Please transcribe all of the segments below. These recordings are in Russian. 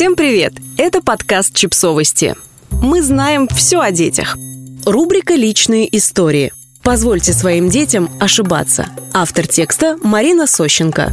Всем привет! Это подкаст «Чипсовости». Мы знаем все о детях. Рубрика «Личные истории». Позвольте своим детям ошибаться. Автор текста Марина Сощенко.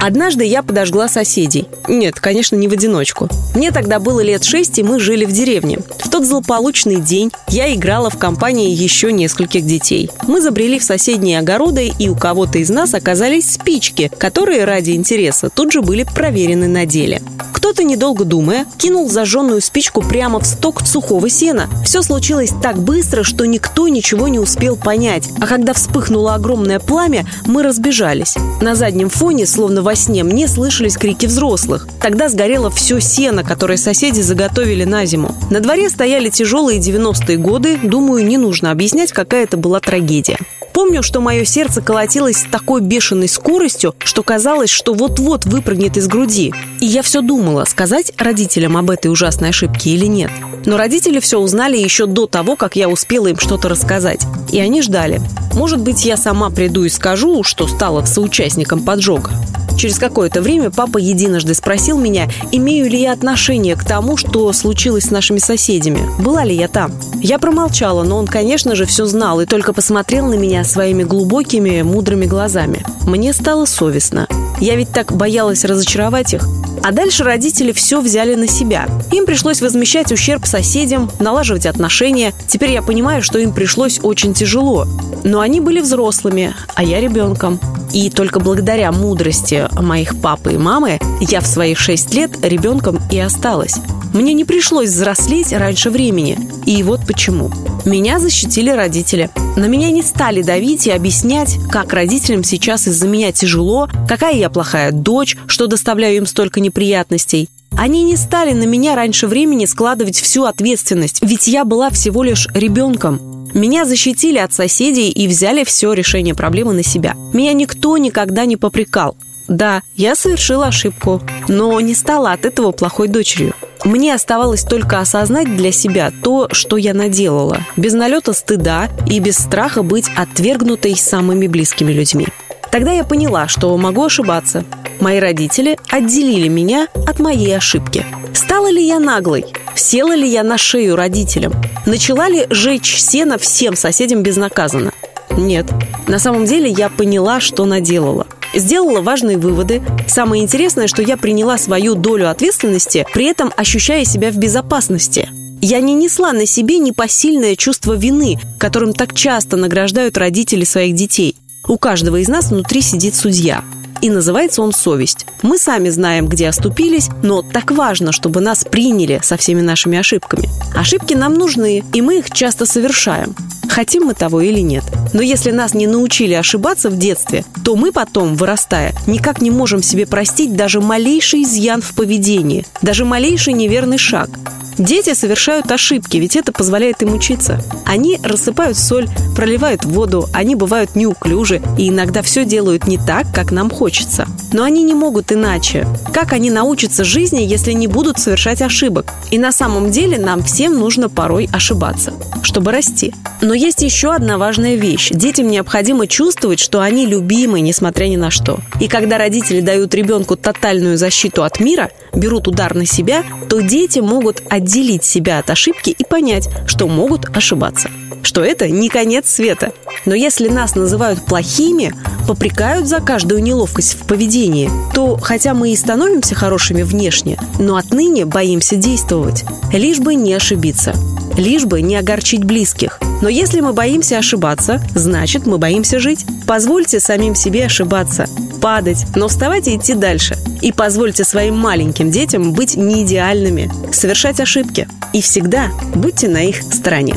Однажды я подожгла соседей. Нет, конечно, не в одиночку. Мне тогда было лет шесть, и мы жили в деревне. В тот злополучный день я играла в компании еще нескольких детей. Мы забрели в соседние огороды, и у кого-то из нас оказались спички, которые ради интереса тут же были проверены на деле. Кто-то, недолго думая, кинул зажженную спичку прямо в сток сухого сена. Все случилось так быстро, что никто ничего не успел понять. А когда вспыхнуло огромное пламя, мы разбежались. На заднем фоне, словно во сне, мне слышались крики взрослых. Тогда сгорело все сено, которое соседи заготовили на зиму. На дворе стояли тяжелые 90-е годы. Думаю, не нужно объяснять, какая это была трагедия. Помню, что мое сердце колотилось с такой бешеной скоростью, что казалось, что вот-вот выпрыгнет из груди. И я все думала, сказать родителям об этой ужасной ошибке или нет. Но родители все узнали еще до того, как я успела им что-то рассказать. И они ждали. Может быть, я сама приду и скажу, что стала соучастником поджога. Через какое-то время папа единожды спросил меня, имею ли я отношение к тому, что случилось с нашими соседями. Была ли я там? Я промолчала, но он, конечно же, все знал и только посмотрел на меня своими глубокими, мудрыми глазами. Мне стало совестно. Я ведь так боялась разочаровать их. А дальше родители все взяли на себя. Им пришлось возмещать ущерб соседям, налаживать отношения. Теперь я понимаю, что им пришлось очень тяжело. Но они были взрослыми, а я ребенком. И только благодаря мудрости моих папы и мамы я в свои шесть лет ребенком и осталась. Мне не пришлось взрослеть раньше времени. И вот почему. Меня защитили родители. На меня не стали давить и объяснять, как родителям сейчас из-за меня тяжело, какая я плохая дочь, что доставляю им столько неприятностей. Они не стали на меня раньше времени складывать всю ответственность, ведь я была всего лишь ребенком. Меня защитили от соседей и взяли все решение проблемы на себя. Меня никто никогда не попрекал. Да, я совершила ошибку, но не стала от этого плохой дочерью. Мне оставалось только осознать для себя то, что я наделала, без налета стыда и без страха быть отвергнутой самыми близкими людьми. Тогда я поняла, что могу ошибаться. Мои родители отделили меня от моей ошибки. Стала ли я наглой? Села ли я на шею родителям? Начала ли жечь сено всем соседям безнаказанно? Нет. На самом деле я поняла, что наделала. Сделала важные выводы. Самое интересное, что я приняла свою долю ответственности, при этом ощущая себя в безопасности. Я не несла на себе непосильное чувство вины, которым так часто награждают родители своих детей. У каждого из нас внутри сидит судья – и называется он «Совесть». Мы сами знаем, где оступились, но так важно, чтобы нас приняли со всеми нашими ошибками. Ошибки нам нужны, и мы их часто совершаем. Хотим мы того или нет. Но если нас не научили ошибаться в детстве, то мы потом, вырастая, никак не можем себе простить даже малейший изъян в поведении, даже малейший неверный шаг. Дети совершают ошибки, ведь это позволяет им учиться. Они рассыпают соль, проливают воду, они бывают неуклюжи и иногда все делают не так, как нам хочется. Но они не могут иначе. Как они научатся жизни, если не будут совершать ошибок? И на самом деле нам всем нужно порой ошибаться, чтобы расти. Но есть еще одна важная вещь. Детям необходимо чувствовать, что они любимы, несмотря ни на что. И когда родители дают ребенку тотальную защиту от мира, берут удар на себя, то дети могут отделить себя от ошибки и понять, что могут ошибаться. Что это не конец света. Но если нас называют плохими, попрекают за каждую неловкость в поведении, то хотя мы и становимся хорошими внешне, но отныне боимся действовать, лишь бы не ошибиться, лишь бы не огорчить близких. Но если мы боимся ошибаться, значит мы боимся жить. Позвольте самим себе ошибаться, падать, но вставать и идти дальше. И позвольте своим маленьким детям быть неидеальными, совершать ошибки. И всегда будьте на их стороне.